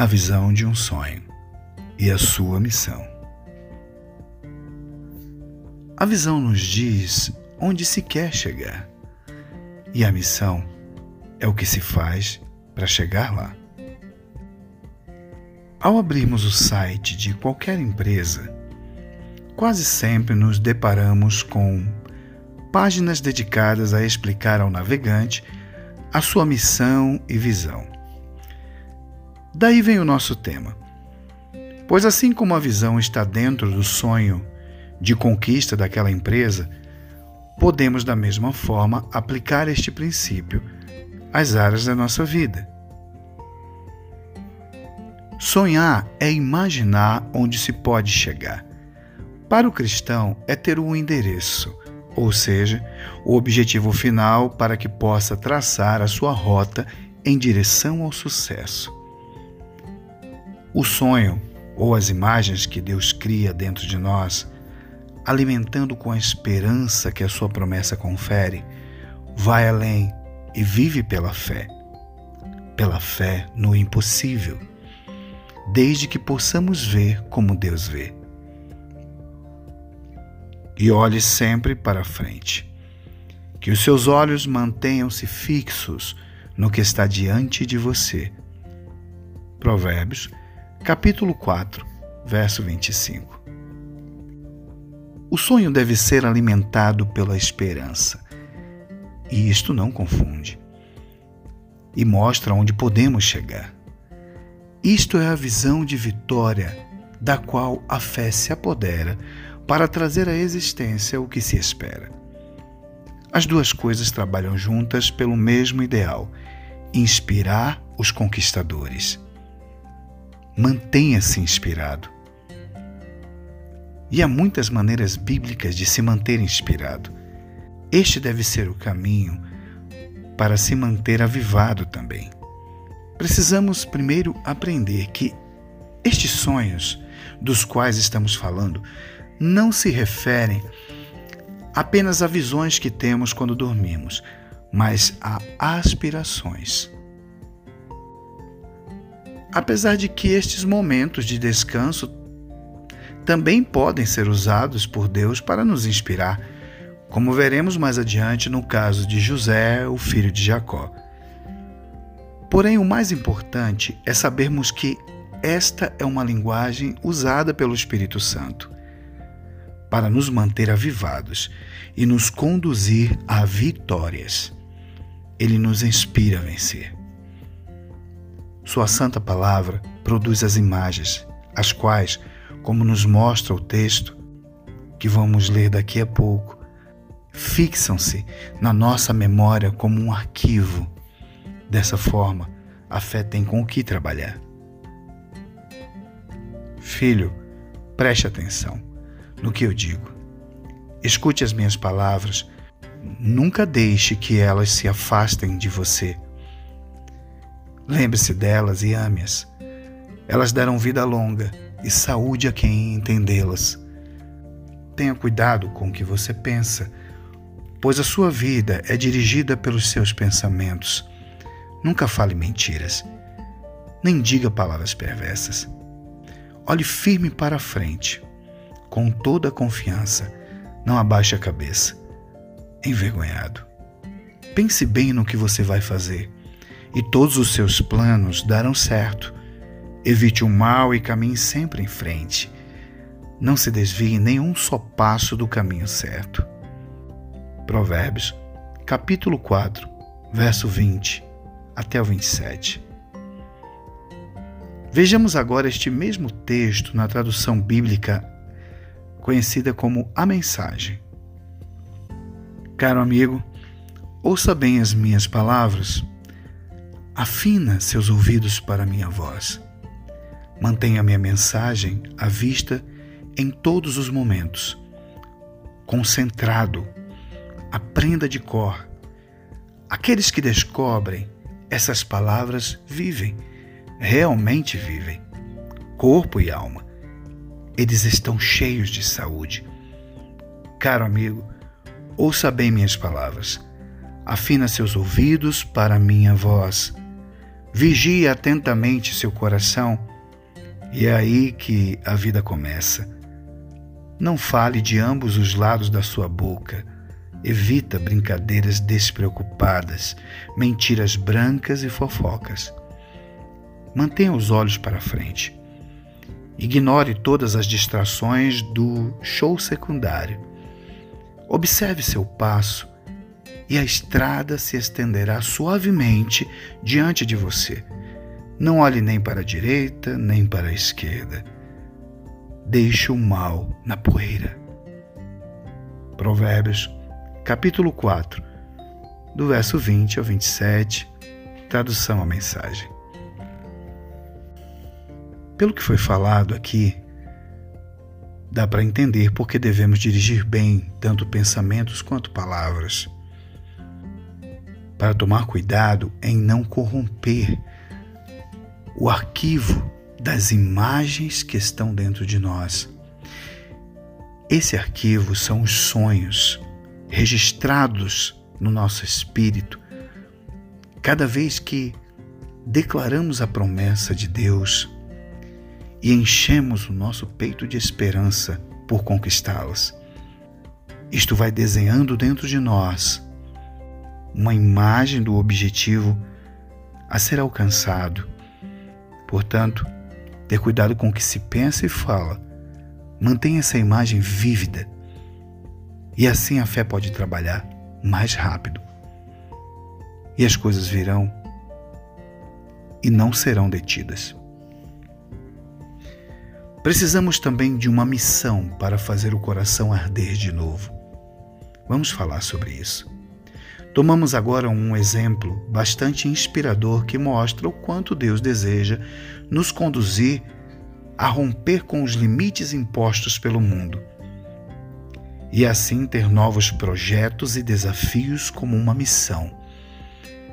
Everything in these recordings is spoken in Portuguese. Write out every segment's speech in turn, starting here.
a visão de um sonho e a sua missão. A visão nos diz onde se quer chegar, e a missão é o que se faz para chegar lá. Ao abrirmos o site de qualquer empresa, quase sempre nos deparamos com páginas dedicadas a explicar ao navegante a sua missão e visão. Daí vem o nosso tema. Pois assim como a visão está dentro do sonho de conquista daquela empresa, podemos da mesma forma aplicar este princípio às áreas da nossa vida. Sonhar é imaginar onde se pode chegar. Para o cristão, é ter um endereço, ou seja, o objetivo final para que possa traçar a sua rota em direção ao sucesso. O sonho, ou as imagens que Deus cria dentro de nós, alimentando com a esperança que a sua promessa confere, vai além e vive pela fé. Pela fé no impossível, desde que possamos ver como Deus vê. E olhe sempre para frente. Que os seus olhos mantenham-se fixos no que está diante de você. Provérbios, capítulo 4, verso 25. O sonho deve ser alimentado pela esperança. E isto não confunde. E mostra onde podemos chegar. Isto é a visão de vitória da qual a fé se apodera para trazer à existência o que se espera. As duas coisas trabalham juntas pelo mesmo ideal: inspirar os conquistadores. Mantenha-se inspirado. E há muitas maneiras bíblicas de se manter inspirado. Este deve ser o caminho para se manter avivado também. Precisamos primeiro aprender que estes sonhos dos quais estamos falando não se referem apenas a visões que temos quando dormimos, mas a aspirações. Apesar de que estes momentos de descanso também podem ser usados por Deus para nos inspirar, como veremos mais adiante no caso de José, o filho de Jacó. Porém, o mais importante é sabermos que esta é uma linguagem usada pelo Espírito Santo para nos manter avivados e nos conduzir a vitórias. Ele nos inspira a vencer. Sua santa palavra produz as imagens, as quais como nos mostra o texto que vamos ler daqui a pouco, fixam-se na nossa memória como um arquivo. Dessa forma, a fé tem com o que trabalhar. Filho, preste atenção no que eu digo. Escute as minhas palavras. Nunca deixe que elas se afastem de você. Lembre-se delas e ame-as. Elas deram vida longa e saúde a quem entendê-las. Tenha cuidado com o que você pensa, pois a sua vida é dirigida pelos seus pensamentos. Nunca fale mentiras, nem diga palavras perversas. Olhe firme para a frente, com toda a confiança. Não abaixe a cabeça, envergonhado. Pense bem no que você vai fazer, e todos os seus planos darão certo Evite o mal e caminhe sempre em frente. Não se desvie nem um só passo do caminho certo. Provérbios, capítulo 4, verso 20 até o 27. Vejamos agora este mesmo texto na tradução bíblica conhecida como a mensagem. Caro amigo, ouça bem as minhas palavras, afina seus ouvidos para minha voz. Mantenha minha mensagem à vista em todos os momentos. Concentrado, aprenda de cor. Aqueles que descobrem essas palavras vivem, realmente vivem, corpo e alma. Eles estão cheios de saúde. Caro amigo, ouça bem minhas palavras. Afina seus ouvidos para minha voz. Vigie atentamente seu coração, e é aí que a vida começa. Não fale de ambos os lados da sua boca. Evita brincadeiras despreocupadas, mentiras brancas e fofocas. Mantenha os olhos para frente. Ignore todas as distrações do show secundário. Observe seu passo e a estrada se estenderá suavemente diante de você. Não olhe nem para a direita, nem para a esquerda. Deixe o mal na poeira. Provérbios, capítulo 4, do verso 20 ao 27, tradução à mensagem. Pelo que foi falado aqui, dá para entender por que devemos dirigir bem tanto pensamentos quanto palavras. Para tomar cuidado em não corromper o arquivo das imagens que estão dentro de nós. Esse arquivo são os sonhos registrados no nosso espírito. Cada vez que declaramos a promessa de Deus, e enchemos o nosso peito de esperança por conquistá-las. Isto vai desenhando dentro de nós uma imagem do objetivo a ser alcançado. Portanto, ter cuidado com o que se pensa e fala. Mantenha essa imagem vívida. E assim a fé pode trabalhar mais rápido. E as coisas virão e não serão detidas. Precisamos também de uma missão para fazer o coração arder de novo. Vamos falar sobre isso. Tomamos agora um exemplo bastante inspirador que mostra o quanto Deus deseja nos conduzir a romper com os limites impostos pelo mundo e assim ter novos projetos e desafios como uma missão,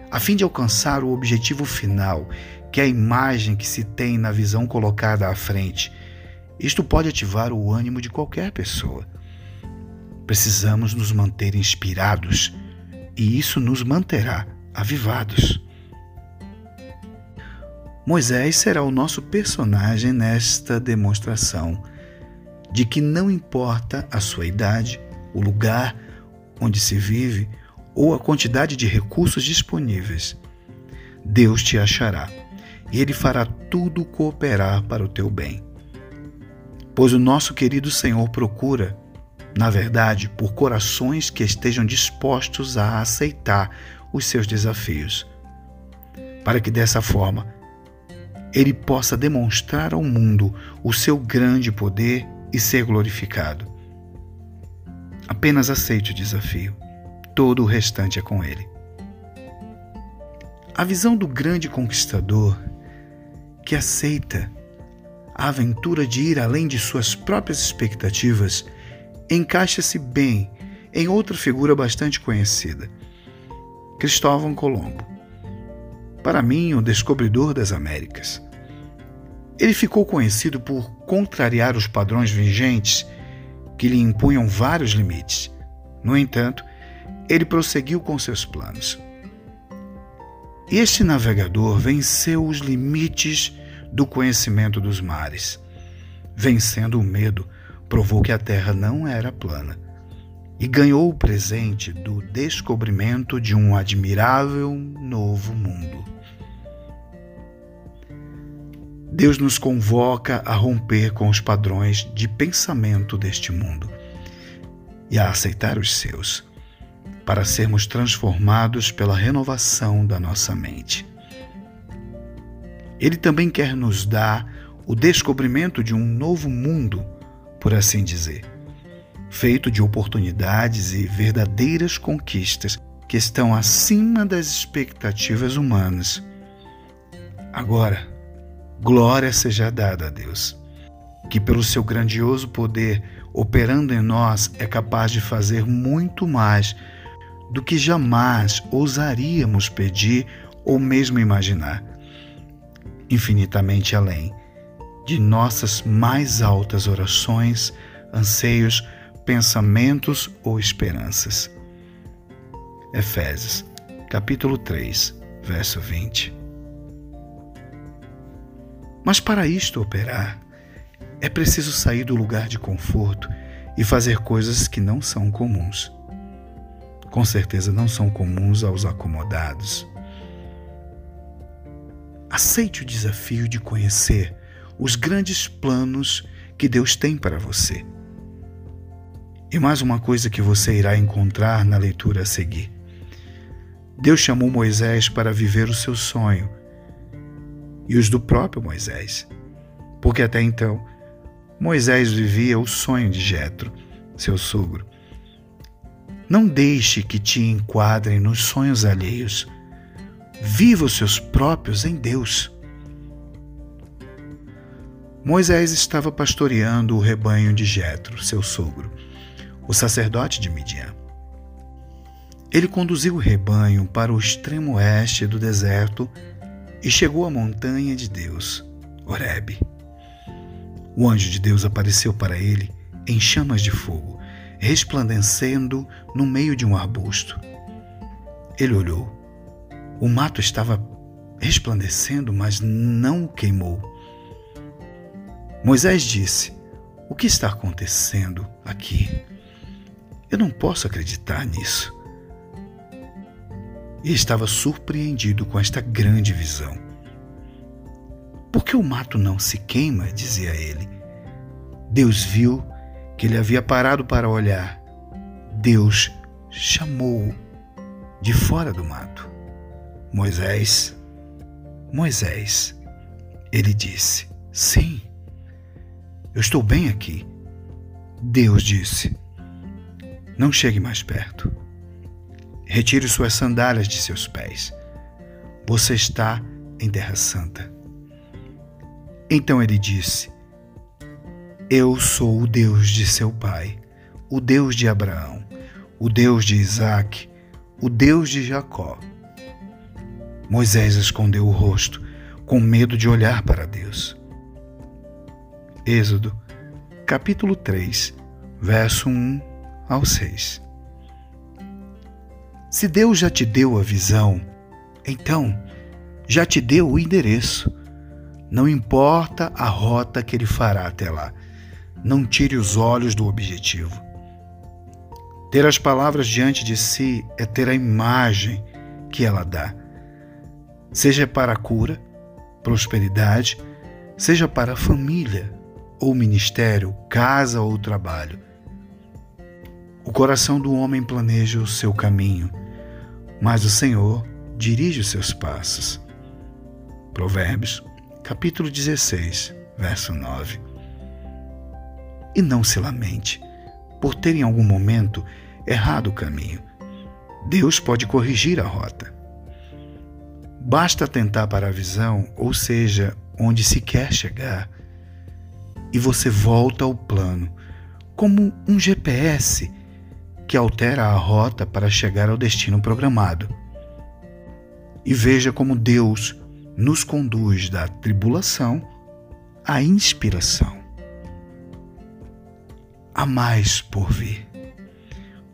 a fim de alcançar o objetivo final, que é a imagem que se tem na visão colocada à frente isto pode ativar o ânimo de qualquer pessoa. Precisamos nos manter inspirados e isso nos manterá avivados. Moisés será o nosso personagem nesta demonstração de que não importa a sua idade, o lugar onde se vive ou a quantidade de recursos disponíveis, Deus te achará e Ele fará tudo cooperar para o teu bem pois o nosso querido Senhor procura, na verdade, por corações que estejam dispostos a aceitar os seus desafios, para que dessa forma ele possa demonstrar ao mundo o seu grande poder e ser glorificado. Apenas aceite o desafio, todo o restante é com ele. A visão do grande conquistador que aceita a aventura de ir além de suas próprias expectativas encaixa-se bem em outra figura bastante conhecida, Cristóvão Colombo. Para mim, o descobridor das Américas. Ele ficou conhecido por contrariar os padrões vigentes que lhe impunham vários limites. No entanto, ele prosseguiu com seus planos. Este navegador venceu os limites do conhecimento dos mares. Vencendo o medo, provou que a terra não era plana e ganhou o presente do descobrimento de um admirável novo mundo. Deus nos convoca a romper com os padrões de pensamento deste mundo e a aceitar os seus, para sermos transformados pela renovação da nossa mente. Ele também quer nos dar o descobrimento de um novo mundo, por assim dizer, feito de oportunidades e verdadeiras conquistas que estão acima das expectativas humanas. Agora, glória seja dada a Deus, que pelo seu grandioso poder operando em nós é capaz de fazer muito mais do que jamais ousaríamos pedir ou mesmo imaginar infinitamente além de nossas mais altas orações, anseios, pensamentos ou esperanças. Efésios, capítulo 3, verso 20. Mas para isto operar, é preciso sair do lugar de conforto e fazer coisas que não são comuns. Com certeza não são comuns aos acomodados. Aceite o desafio de conhecer os grandes planos que Deus tem para você. E mais uma coisa que você irá encontrar na leitura a seguir. Deus chamou Moisés para viver o seu sonho e os do próprio Moisés, porque até então Moisés vivia o sonho de Jetro, seu sogro. Não deixe que te enquadrem nos sonhos alheios. Viva os seus próprios em Deus. Moisés estava pastoreando o rebanho de Jetro, seu sogro, o sacerdote de Midian. Ele conduziu o rebanho para o extremo oeste do deserto e chegou à montanha de Deus, Horebe. O anjo de Deus apareceu para ele em chamas de fogo, resplandecendo no meio de um arbusto. Ele olhou. O mato estava resplandecendo, mas não o queimou. Moisés disse: O que está acontecendo aqui? Eu não posso acreditar nisso. E estava surpreendido com esta grande visão. Por que o mato não se queima? dizia ele. Deus viu que ele havia parado para olhar. Deus chamou-o de fora do mato. Moisés, Moisés, ele disse: Sim, eu estou bem aqui. Deus disse: Não chegue mais perto. Retire suas sandálias de seus pés. Você está em Terra Santa. Então ele disse: Eu sou o Deus de seu pai, o Deus de Abraão, o Deus de Isaac, o Deus de Jacó. Moisés escondeu o rosto, com medo de olhar para Deus. Êxodo, capítulo 3, verso 1 ao 6. Se Deus já te deu a visão, então já te deu o endereço. Não importa a rota que ele fará até lá. Não tire os olhos do objetivo. Ter as palavras diante de si é ter a imagem que ela dá. Seja para a cura, prosperidade, seja para a família ou ministério, casa ou trabalho. O coração do homem planeja o seu caminho, mas o Senhor dirige os seus passos. Provérbios capítulo 16, verso 9. E não se lamente por ter em algum momento errado o caminho. Deus pode corrigir a rota. Basta atentar para a visão, ou seja, onde se quer chegar, e você volta ao plano, como um GPS que altera a rota para chegar ao destino programado. E veja como Deus nos conduz da tribulação à inspiração. Há mais por vir.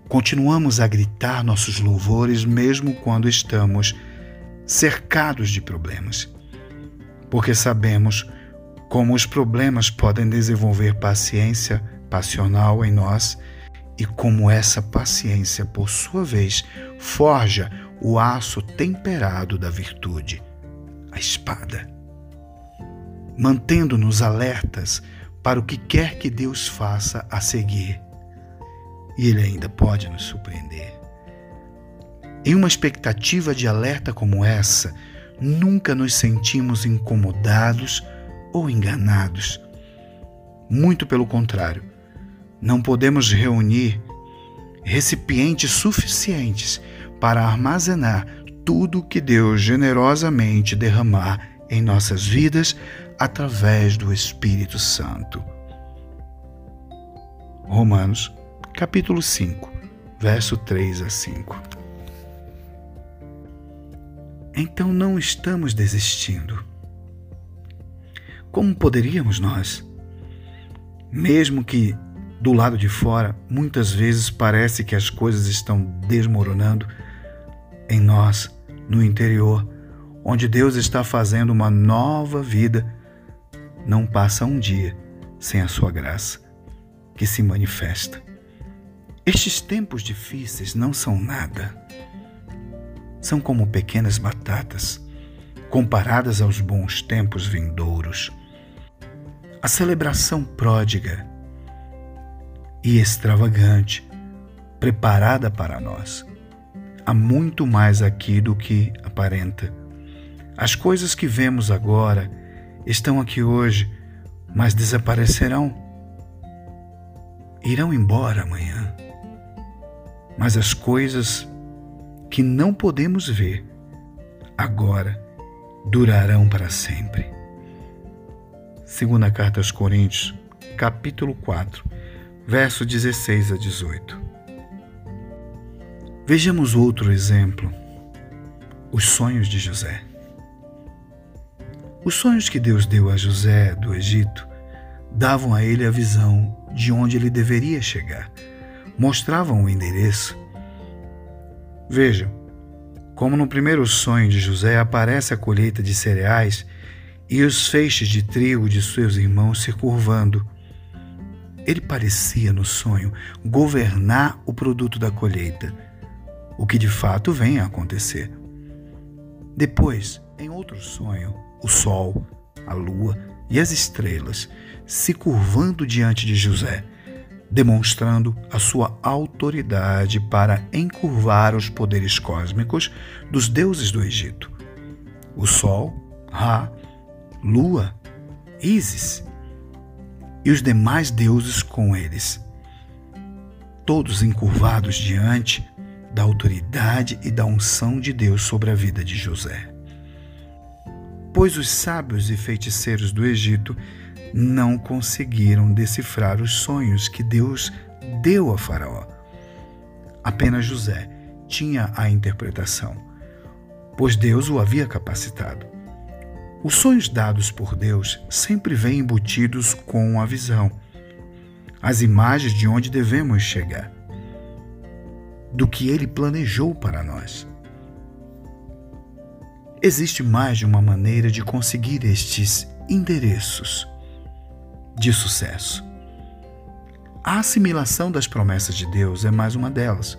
Continuamos a gritar nossos louvores mesmo quando estamos cercados de problemas, porque sabemos como os problemas podem desenvolver paciência passional em nós e como essa paciência, por sua vez, forja o aço temperado da virtude a espada, mantendo-nos alertas para o que quer que Deus faça a seguir. E Ele ainda pode nos surpreender. Em uma expectativa de alerta como essa, nunca nos sentimos incomodados ou enganados. Muito pelo contrário, não podemos reunir recipientes suficientes para armazenar tudo que Deus generosamente derramar em nossas vidas através do Espírito Santo. Romanos, capítulo 5, verso 3 a 5. Então não estamos desistindo. Como poderíamos nós? Mesmo que do lado de fora muitas vezes parece que as coisas estão desmoronando, em nós, no interior, onde Deus está fazendo uma nova vida, não passa um dia sem a sua graça, que se manifesta. Estes tempos difíceis não são nada. São como pequenas batatas comparadas aos bons tempos vindouros. A celebração pródiga e extravagante preparada para nós. Há muito mais aqui do que aparenta. As coisas que vemos agora estão aqui hoje, mas desaparecerão. Irão embora amanhã. Mas as coisas que não podemos ver agora durarão para sempre. Segunda carta aos Coríntios, capítulo 4, verso 16 a 18. Vejamos outro exemplo: os sonhos de José. Os sonhos que Deus deu a José do Egito davam a ele a visão de onde ele deveria chegar, mostravam o endereço. Vejam, como no primeiro sonho de José aparece a colheita de cereais e os feixes de trigo de seus irmãos se curvando. Ele parecia, no sonho, governar o produto da colheita, o que de fato vem a acontecer. Depois, em outro sonho, o sol, a lua e as estrelas se curvando diante de José, demonstrando a sua autoridade para encurvar os poderes cósmicos dos deuses do Egito. O sol, Ra, Lua, Ísis e os demais deuses com eles, todos encurvados diante da autoridade e da unção de Deus sobre a vida de José pois os sábios e feiticeiros do Egito não conseguiram decifrar os sonhos que Deus deu a Faraó. Apenas José tinha a interpretação, pois Deus o havia capacitado. Os sonhos dados por Deus sempre vêm embutidos com a visão, as imagens de onde devemos chegar, do que ele planejou para nós. Existe mais de uma maneira de conseguir estes endereços de sucesso. A assimilação das promessas de Deus é mais uma delas.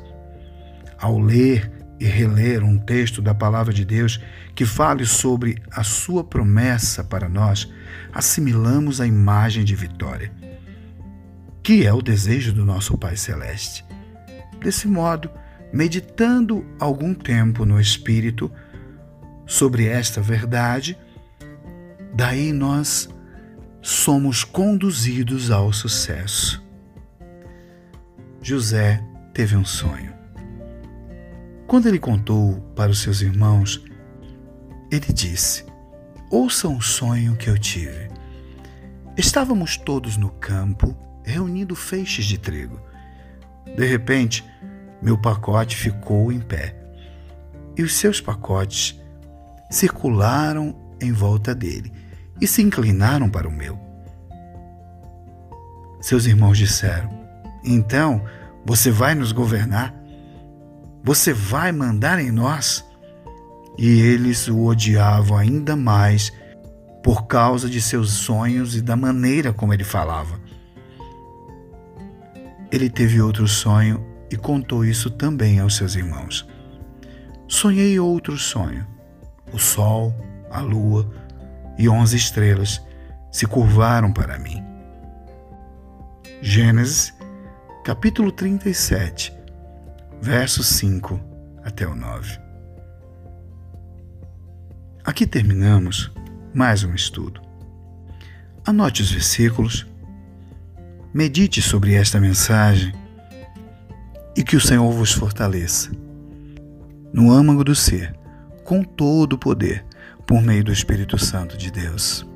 Ao ler e reler um texto da palavra de Deus que fale sobre a sua promessa para nós, assimilamos a imagem de vitória, que é o desejo do nosso Pai Celeste. Desse modo, meditando algum tempo no Espírito, sobre esta verdade, daí nós somos conduzidos ao sucesso. José teve um sonho. Quando ele contou para os seus irmãos, ele disse: Ouçam o sonho que eu tive. Estávamos todos no campo reunindo feixes de trigo. De repente, meu pacote ficou em pé e os seus pacotes circularam em volta dele e se inclinaram para o meu. Seus irmãos disseram: Então você vai nos governar? Você vai mandar em nós? E eles o odiavam ainda mais por causa de seus sonhos e da maneira como ele falava. Ele teve outro sonho e contou isso também aos seus irmãos. Sonhei outro sonho o sol, a lua e onze estrelas se curvaram para mim. Gênesis, capítulo 37, versos 5 até o 9. Aqui terminamos mais um estudo. Anote os versículos, medite sobre esta mensagem e que o Senhor vos fortaleça. No âmago do ser com todo o poder, por meio do Espírito Santo de Deus.